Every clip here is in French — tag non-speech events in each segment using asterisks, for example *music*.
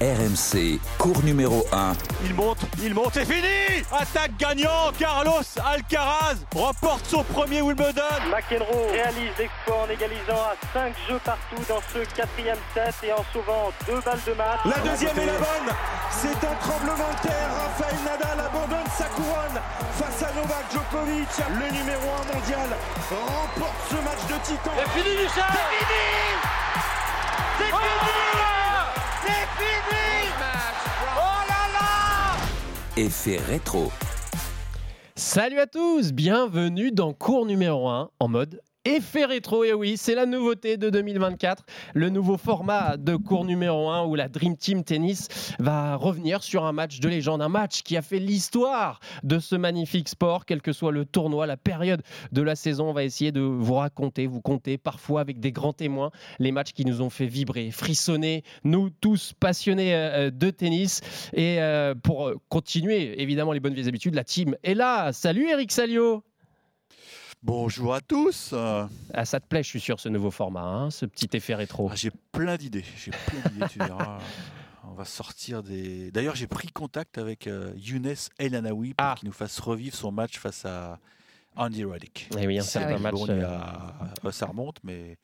RMC, cours numéro 1. Il monte, il monte, c'est fini Attaque gagnant, Carlos Alcaraz remporte son premier Wimbledon. McEnroe réalise l'exploit en égalisant à 5 jeux partout dans ce quatrième set et en sauvant deux balles de match. La deuxième est la bonne C'est un tremblement de terre, Rafael Nadal abandonne sa couronne face à Novak Djokovic, le numéro 1 mondial, remporte ce match de titan. C'est fini Michel C'est fini C'est fini C'est Effet rétro. Salut à tous, bienvenue dans cours numéro 1 en mode Effet rétro, et oui, c'est la nouveauté de 2024, le nouveau format de cours numéro 1 où la Dream Team Tennis va revenir sur un match de légende, un match qui a fait l'histoire de ce magnifique sport, quel que soit le tournoi, la période de la saison. On va essayer de vous raconter, vous compter, parfois avec des grands témoins, les matchs qui nous ont fait vibrer, frissonner, nous tous passionnés euh, de tennis. Et euh, pour continuer, évidemment, les bonnes vieilles habitudes, la team est là. Salut Eric Salio Bonjour à tous. Ah, ça te plaît, je suis sûr, ce nouveau format, hein, ce petit effet rétro. ah, j'ai plein d'idées. J'ai plein d'idées, tu verras. *laughs* On va sortir des. D'ailleurs, j'ai pris contact avec euh, Younes El Anaoui pour Ah. qu'il nous fasse revivre son match face à Andy Roddick. Eh oui, un C'est vrai, match, bon, euh, a- euh, ça remonte, mais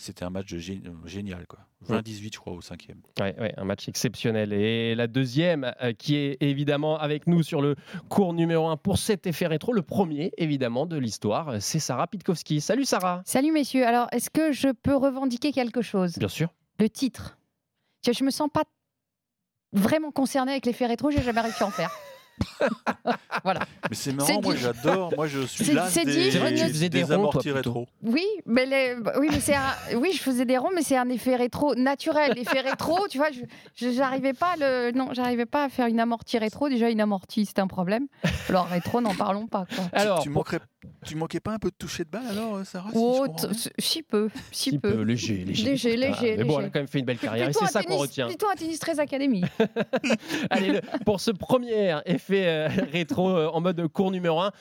c'était un match gé- génial. quoi. 20-18, je crois, au cinquième. Ouais, ouais, un match exceptionnel. Et la deuxième, euh, qui est évidemment avec nous sur le cours numéro 1 pour cet effet rétro, le premier évidemment de l'histoire, c'est Sarah Pitkowski. Salut Sarah Salut messieurs, alors est-ce que je peux revendiquer quelque chose? Bien sûr. Le titre. Je, je me sens pas vraiment concernée avec l'effet rétro, j'ai jamais réussi à en faire. *laughs* *laughs* voilà. Mais c'est marrant, moi j'adore. Moi je suis là c'est des, dit, C'est vrai que tu faisais des des ronds, toi, rétro. Oui, mais, les- bah, oui, mais c'est un- oui, je faisais des ronds, mais c'est un effet rétro naturel. L'effet rétro, tu vois, je j'arrivais pas à le, non, j'arrivais pas à faire une amortie rétro. Déjà une amortie, c'est un problème. Alors rétro, n'en parlons pas. Quoi. *laughs* Tu- Alors, tu, manquerais, tu manquais pas un peu de toucher de balle alors, euh, Sarah si je Oh, t- si peu, si petit peu peu. léger, léger. Léger, Putain, léger, Mais bon, elle a quand même fait une belle carrière et c'est ça qu'on retient. Plutôt un tennis très académie. *laughs* Allez, le- pour ce premier effet euh, *laughs* rétro euh, en mode cours numéro 1,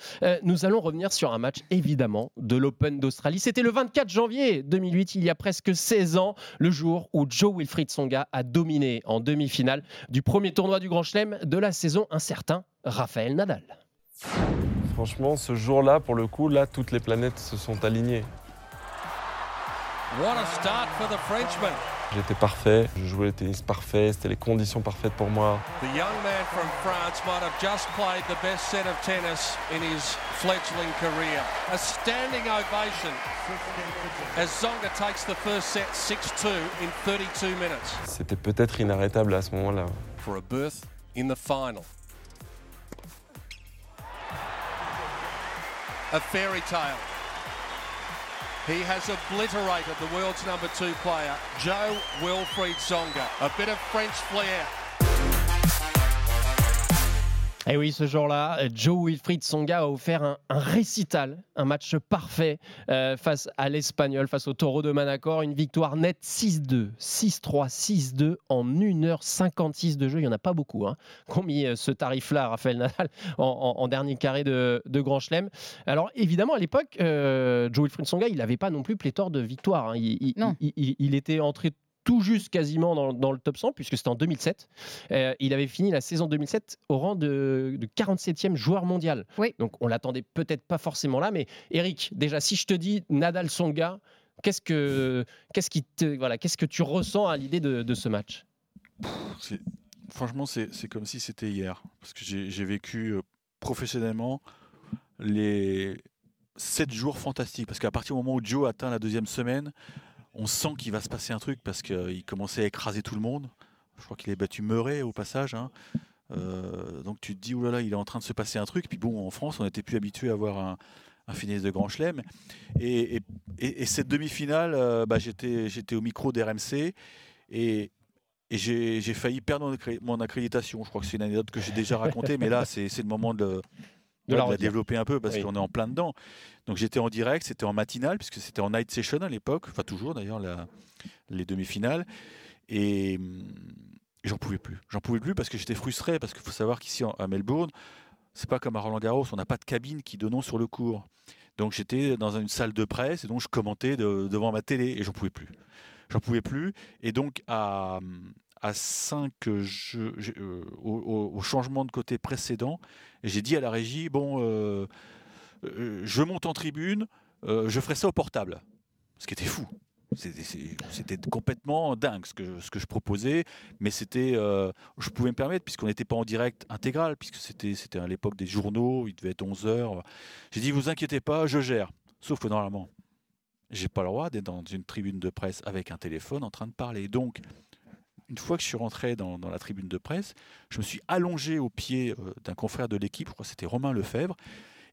nous allons revenir sur un match évidemment de l'Open d'Australie. C'était le 24 janvier 2008, il y a presque 16 ans, le jour où Joe Wilfried Songa a dominé en demi-finale du premier tournoi du Grand Chelem de la saison un certain Raphaël Nadal. Franchement, ce jour-là, pour le coup, là, toutes les planètes se sont alignées. What a start for the Frenchman. J'étais parfait, je jouais le tennis parfait, c'était les conditions parfaites pour moi. The young man from France might have just played the best set of tennis in his fledgling career. A standing ovation as Zonga takes the first set 6-2 in 32 minutes C'était peut-être inarrêtable à ce moment-là. for a berth in the final. A fairy tale. He has obliterated the world's number two player, Joe Wilfried Zonga. A bit of French flair. Et oui, ce jour-là, Joe Wilfried Songa a offert un, un récital, un match parfait euh, face à l'Espagnol, face au Taureau de Manacor. Une victoire nette 6-2, 6-3, 6-2 en 1h56 de jeu. Il n'y en a pas beaucoup hein, qui ont mis euh, ce tarif-là, Raphaël Nadal, *laughs* en, en- en dernier carré de, de Grand Chelem. Alors évidemment, à l'époque, euh, Joe Wilfried Songa, il n'avait pas non plus pléthore de victoires. hein. Il, il- Non. il- il- il était entré tout juste quasiment dans, dans le top 100, puisque c'était en 2007. Euh, il avait fini la saison 2007 au rang de, de 47e joueur mondial. Oui. Donc on l'attendait peut-être pas forcément là, mais Eric, déjà si je te dis Nadal Songa, qu'est-ce que qu'est-ce qui te voilà, qu'est-ce que tu ressens à l'idée de, de ce match? C'est- Franchement, c'est c'est comme si c'était hier. Parce que j'ai j'ai vécu euh, professionnellement les sept jours fantastiques. Parce qu'à partir du moment où Joe atteint la deuxième semaine, on sent qu'il va se passer un truc parce qu'il commençait à écraser tout le monde. Je crois qu'il a battu Murray au passage. hein. Euh, donc tu te dis, oulala, il est en train de se passer un truc. Puis bon, en France, on n'était plus habitué à avoir un, un finesse de Grand Chelem. Et, et- et- et cette demi-finale, euh, bah, j'étais au micro d'RMC. Et, j'ai failli perdre mon, accré- mon accréditation. Je crois que c'est une anecdote que j'ai déjà racontée, mais là, c'est le moment de, De de la la, redire. développer un peu parce Oui. qu'on est en plein dedans. Donc j'étais en direct, c'était en matinale, puisque c'était en night session à l'époque, enfin toujours d'ailleurs, la- les demi-finales. Et hum, j'en pouvais plus. J'en pouvais plus parce que j'étais frustré, parce qu'il faut savoir qu'ici à Melbourne, c'est pas comme à Roland Garros, on n'a pas de cabine qui donnons sur le cours. Donc j'étais dans une salle de presse et donc je commentais de- devant ma télé et j'en pouvais plus. J'en pouvais plus. Et donc à, à 5 jeux, j'ai- euh, au, changement de côté précédent. J'ai dit à la régie bon, euh, euh, je monte en tribune, euh, je ferai ça au portable. Ce qui était fou. C'était complètement dingue ce que, ce que je proposais, mais c'était, euh, je pouvais me permettre, puisqu'on n'était pas en direct intégral, puisque c'était c'était à l'époque des journaux, il devait être 11h. J'ai dit, vous inquiétez pas, je gère. Sauf que normalement, j'ai pas le droit d'être dans une tribune de presse avec un téléphone en train de parler. Donc, une fois que je suis rentré dans, la tribune de presse, je me suis allongé au pied euh, d'un confrère de l'équipe, je crois que c'était Romain Lefebvre,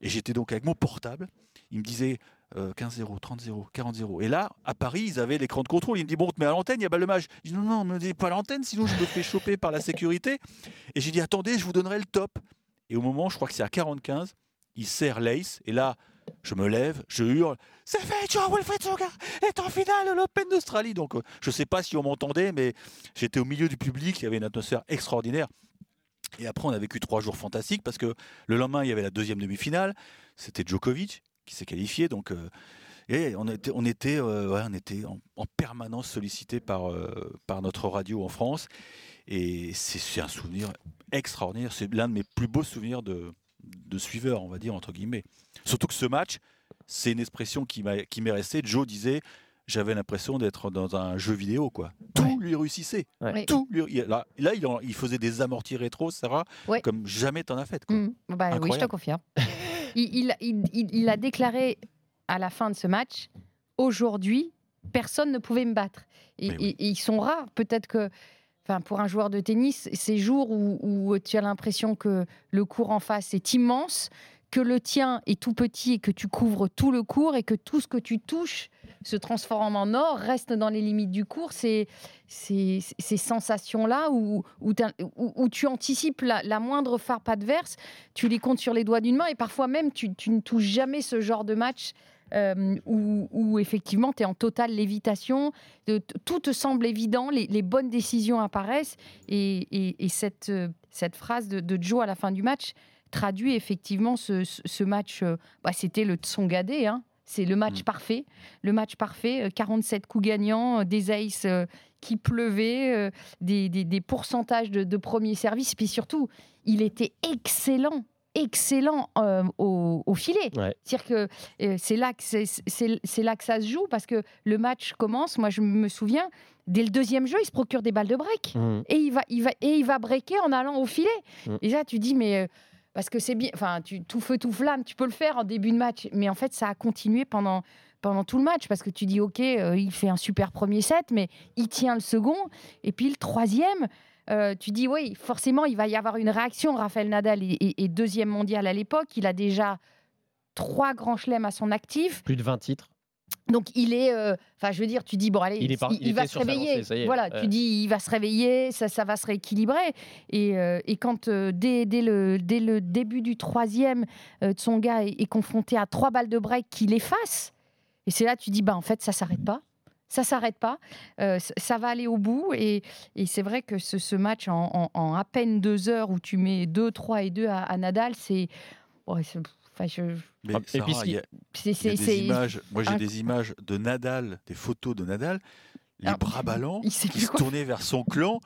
et j'étais donc avec mon portable. Il me disait euh, 15-0, 30-0, 40-0. Et là, à Paris, ils avaient l'écran de contrôle. Il me dit Bon, on te met à l'antenne, il y a pas le match. Je dis Non, non, ne me dites pas à l'antenne, sinon je me fais choper par la sécurité. Et j'ai dit Attendez, je vous donnerai le top. Et au moment, je crois que c'est à 45, il serre l'ace. Et là, je me lève, je hurle C'est fait, Joe Wilfried Tsonga est en finale de l'Open d'Australie. Donc, euh, je ne sais pas si on m'entendait, mais j'étais au milieu du public. Il y avait une atmosphère extraordinaire. Et après, on a vécu trois jours fantastiques parce que le lendemain, il y avait la deuxième demi-finale. C'était Djokovic qui s'est qualifié. Donc, euh, et on était, euh, en, en permanence sollicité par, par notre radio en France. Et c'est un souvenir extraordinaire. C'est l'un de mes plus beaux souvenirs de, de suiveur, on va dire, entre guillemets. Surtout que ce match, c'est une expression qui m'a- qui m'est restée. Joe disait j'avais l'impression d'être dans un jeu vidéo, quoi. Tout lui réussissait. Ouais. Tout lui- il- là, là il, en- il faisait des amortis rétro, Sarah, Ouais. comme jamais t'en as fait. Quoi. Mm. Bah, oui, je te confirme. *laughs* il, il- il- il- il a déclaré à la fin de ce match aujourd'hui, personne ne pouvait me battre. Et, Mais oui. et- et ils sont rares. Peut-être que. Enfin, pour un joueur de tennis, ces jours où, tu as l'impression que le cours en face est immense, que le tien est tout petit et que tu couvres tout le cours et que tout ce que tu touches se transforme en or, reste dans les limites du cours, c'est ces sensations-là où, tu anticipes la, la moindre farpe adverse, tu les comptes sur les doigts d'une main et parfois même tu, tu ne touches jamais ce genre de match euh, où, où effectivement tu es en totale lévitation, de- tout te semble évident, les, les bonnes décisions apparaissent. Et, et- et cette, euh, cette phrase de, de Joe à la fin du match traduit effectivement ce, match, euh, bah, c'était le Tsongadé, hein. c'est le match Mm. parfait, le match parfait, euh, 47 coups gagnants, des aces euh, qui pleuvaient, euh, des, des- des pourcentages de, de premier service, puis surtout, il était excellent, excellent euh, au, au filet. Ouais. C'est-à-dire que euh, c'est là que c'est, là que ça se joue parce que le match commence. Moi, je me souviens dès le deuxième jeu, il se procure des balles de break Mhm. et il va, il va, et il va breaker en allant au filet. Mm. Et là, tu dis, mais euh, parce que c'est bien, enfin, tu, tout feu, tout flamme, tu peux le faire en début de match, mais en fait, ça a continué pendant, pendant tout le match parce que tu dis, ok, il fait un super premier set, mais il tient le second, et puis le troisième. Euh, tu dis oui, forcément, il va y avoir une réaction. Raphaël Nadal est, est- est deuxième mondial à l'époque. Il a déjà trois grands chelems à son actif. Plus de 20 titres. Donc il est, euh, enfin je veux dire, tu dis bon allez, Il est par- il va se réveiller. lancée. Voilà, tu dis il va se réveiller, ça, ça va se rééquilibrer. Et, euh, et quand dès, dès le, dès le début du troisième, Tsonga est, est confronté à trois balles de break qu'il efface, et c'est là tu dis bah en fait ça s'arrête pas. Ça s'arrête pas, Euh, ça va aller au bout et, et c'est vrai que ce, ce match en, en- en à peine deux heures où tu mets 2, 3 et 2 à, à Nadal, c'est ouais, c'est- enfin, je- Mais et puis Sarah, ce qui- il y a- c'est- il y a c'est- des c'est- images. Moi, j'ai des images de Nadal, des photos de Nadal, les Ah, bras ballants, qui se quoi tournait vers son clan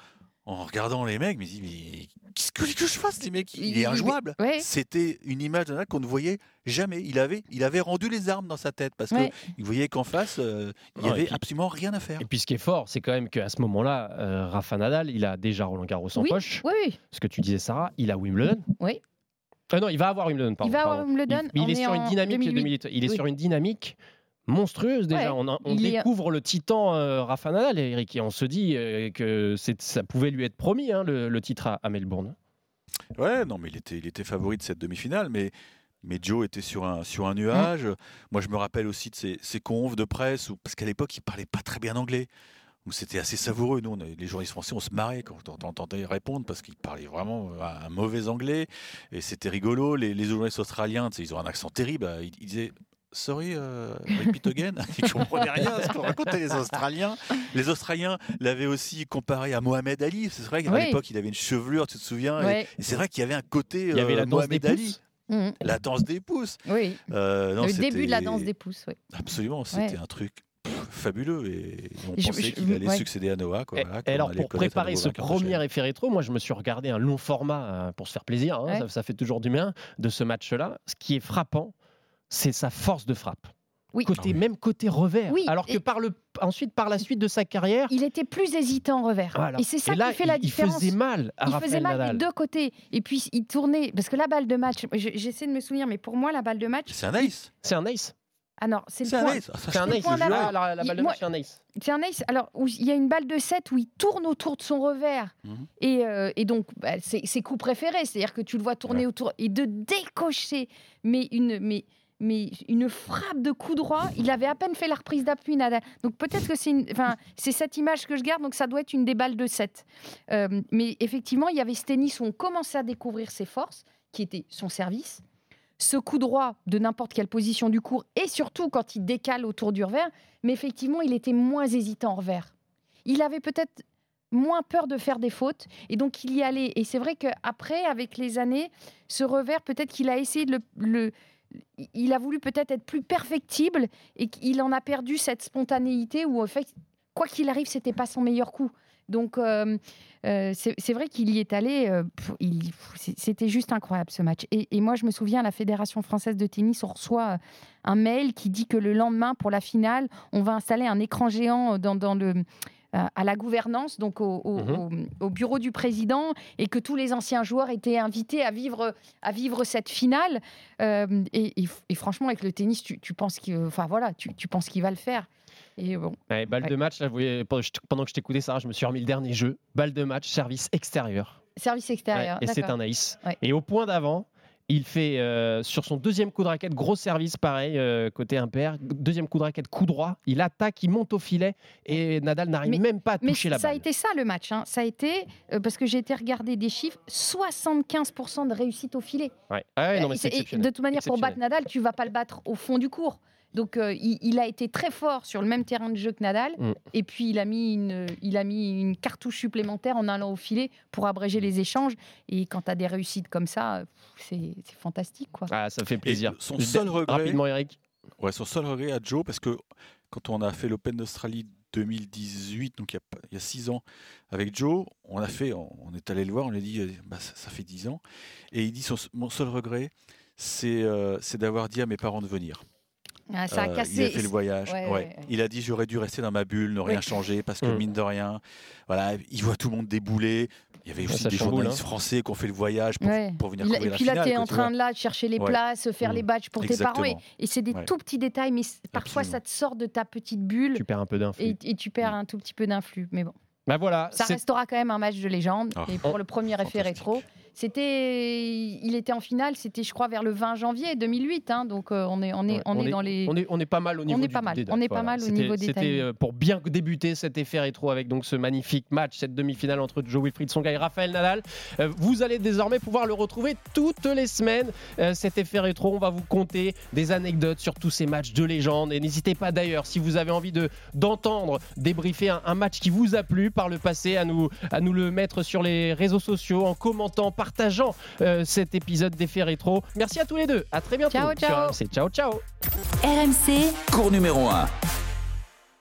en regardant les mecs. Mais mais qu'est-ce que, que je fasse, les mecs Il est injouable. ouais. C'était une image Nadal qu'on ne voyait jamais. Il avait, il avait rendu les armes dans sa tête parce Ouais. qu'il voyait qu'en face, euh, il n'y avait puis- absolument rien à faire. Et puis ce qui est fort, c'est quand même qu'à ce moment-là, euh, Rafa Nadal, il a déjà Roland Garros en Oui, poche. oui, oui. Ce que tu disais, Sarah, il a Wimbledon. Oui. Ah non, il va avoir Wimbledon. Pardon, Il va avoir. Wimbledon, Il, est est sur une dynamique 2008. 2008. Il est Oui. sur une dynamique monstrueuse déjà. Ouais, On, a- on il est- découvre le titan euh, Rafa Nadal, Eric, et on se dit euh, que c'est- ça pouvait lui être promis hein, le, le titre à, à Melbourne. Ouais, non, mais il était, il était favori de cette demi-finale, mais, mais Joe était sur un, sur un nuage. Moi, je me rappelle aussi de ses, ses confs de presse, où, parce qu'à l'époque, il parlait pas très bien anglais. Où c'était assez savoureux. Nous, on les journalistes français, on se marrait quand on entendait répondre parce qu'il parlait vraiment un, un mauvais anglais. Et c'était rigolo. Les, les journalistes australiens, ils ont un accent terrible. Ils, ils disaient Sorry, euh, *laughs* repeat again. Ils comprenaient rien à ce qu'on racontait les Australiens. Les Australiens l'avaient aussi comparé à Mohamed Ali. C'est vrai qu'à Oui. l'époque, il avait une chevelure, tu te souviens. et- c'est vrai qu'il y avait un côté Il y avait euh, la danse des Mohamed Ali, pouces. Mhm. la danse des pouces. Oui, Euh, non, le début de la danse des pouces. Oui. Absolument, c'était Ouais. un truc pff, fabuleux et on Je- pensait je- qu'il allait ouais. succéder à Noah. Quoi, Et, voilà, et alors, pour préparer ce premier effet rétro, moi, je me suis regardé un long format euh, pour se faire plaisir. hein, Ouais. ça, ça fait toujours du bien de ce match-là. Ce qui est frappant, c'est sa force de frappe. Oui. Côté, Ah. Même côté revers. Oui, alors que par le, ensuite, par la suite de sa carrière, Il était plus hésitant en revers. voilà. Et c'est ça Et là, qui fait la il, différence. Il faisait mal à il faisait mal Nadal. des deux côtés. Et puis il tournait. Parce que la balle de match, je- j'essaie de me souvenir, mais pour moi, la balle de match. C'est un ace. C'est un ace. Ah non, c'est le C'est un point. ace. C'est un ace. point. Ah, la, balle de match, c'est un ace. C'est un ace. Alors, où il y a une balle de 7 où il tourne autour de son revers. Mhm. Et, euh, et donc, bah, c'est ses coups préférés. C'est-à-dire que tu le vois tourner Ouais. autour et de décocher. Mais une, mais, mais une frappe de coup droit. Il avait à peine fait la reprise d'appui, Nadal. Donc, peut-être que c'est enfin, c'est cette image que je garde. Donc, ça doit être une des balles de 7. Euh, mais effectivement, il y avait ce tennis où on commençait à découvrir ses forces, qui était son service. Ce coup droit de n'importe quelle position du cours, et surtout quand il décale autour du revers, mais effectivement, il était moins hésitant en revers. Il avait peut-être moins peur de faire des fautes, et donc il y allait. Et c'est vrai qu'après, avec les années, ce revers, peut-être qu'il a essayé de le- Il a voulu peut-être être plus perfectible, et qu'il en a perdu cette spontanéité où, en fait, quoi qu'il arrive, c'était pas son meilleur coup. Donc, euh, euh, c'est vrai qu'il y est allé. euh, C'était juste incroyable ce match. Et, moi, je me souviens, la Fédération française de tennis, on reçoit un mail qui dit que le lendemain, pour la finale, on va installer un écran géant dans, le, à la gouvernance, donc au, au- Mhm. au- au bureau du président, et que tous les anciens joueurs étaient invités à vivre, à vivre cette finale. Euh, et, et- et franchement, avec le tennis, tu, tu penses qu'il, enfin voilà, tu, tu penses qu'il va le faire. Et bon, Ouais, balle Ouais. de match, là, vous voyez, pendant que je t'écoutais, Sarah, je me suis remis le dernier jeu. Balle de match, service extérieur. service extérieur. Ouais, et c'est un ace. Et au point d'avant, il fait euh, sur son deuxième coup de raquette, gros service pareil, euh, côté impair. Deuxième coup de raquette, coup droit. Il attaque, il monte au filet et Nadal n'arrive même pas à Mais toucher la ça a balle. été ça le match. hein. Ça a été, euh, parce que j'ai été regarder des chiffres, 75% de réussite au filet. Ouais. Ah ouais, non, mais c'est et exceptionnel. de toute manière, pour battre. Nadal, tu vas pas le battre au fond du cours. Donc, euh, il, il a été très fort sur le même terrain de jeu que Nadal. Mm. Et puis, il a, mis une, il a mis une cartouche supplémentaire en allant au filet pour abréger les échanges. Et quand tu as des réussites comme ça, c'est fantastique. Quoi. Ah, ça fait plaisir. son seul regret- Rapidement, Eric. Ouais, son seul regret à Joe, parce que quand on a fait l'Open d'Australie 2018, donc il y, a, pas- il y a six ans, avec Joe, on a fait, on, on est allé le voir, on lui a dit, euh, bah, ça, ça fait dix ans, et il dit, son- mon seul regret, c'est euh, c'est d'avoir dit à mes parents de venir. Ah, ça a Euh, cassé. Il a fait le voyage. Ouais, ouais. ouais, ouais. Il a dit j'aurais dû rester dans ma bulle, ne rien Oui. changer parce que Mm. mine de rien, voilà, il voit tout le monde débouler. Il y avait aussi ça des chamboule, journalistes hein. français qui ont fait le voyage pour, Ouais. pour venir couvrir et la puis là, tu es en train de là de chercher les Ouais. places, faire Mm. les badges pour tes parents. Et, Exactement. et c'est des Ouais. tout petits détails, mais parfois, Absolument. ça te sort de ta petite bulle Tu perds un peu d'influx. et, et tu perds un tout petit peu d'influx. Mais bon. Bah voilà, Ça restera quand même un match de légende. Ah, et pour le premier effet rétro, c'était, il était en finale, c'était je crois vers le 20 janvier 2008. hein, donc euh, on est, on est, Ouais, on on est est- dans les. on est, on est pas mal au niveau est du- pas mal, on est pas mal au niveau des C'était euh, pour bien débuter cet effet rétro avec donc ce magnifique match, cette demi-finale entre Joe Wilfried Songa et Raphaël Nadal. Euh, vous allez désormais pouvoir le retrouver toutes les semaines. cet effet rétro, on va vous conter des anecdotes sur tous ces matchs de légende. Et n'hésitez pas d'ailleurs, si vous avez envie de d'entendre débriefer un, un match qui vous a plu par le passé, à nous à nous le mettre sur les réseaux sociaux en commentant, partageant euh, cet épisode d'effet rétro. Merci à tous les deux. À très bientôt. Ciao, sur ciao. RMC. Ciao ciao. RMC, Cours numéro 1.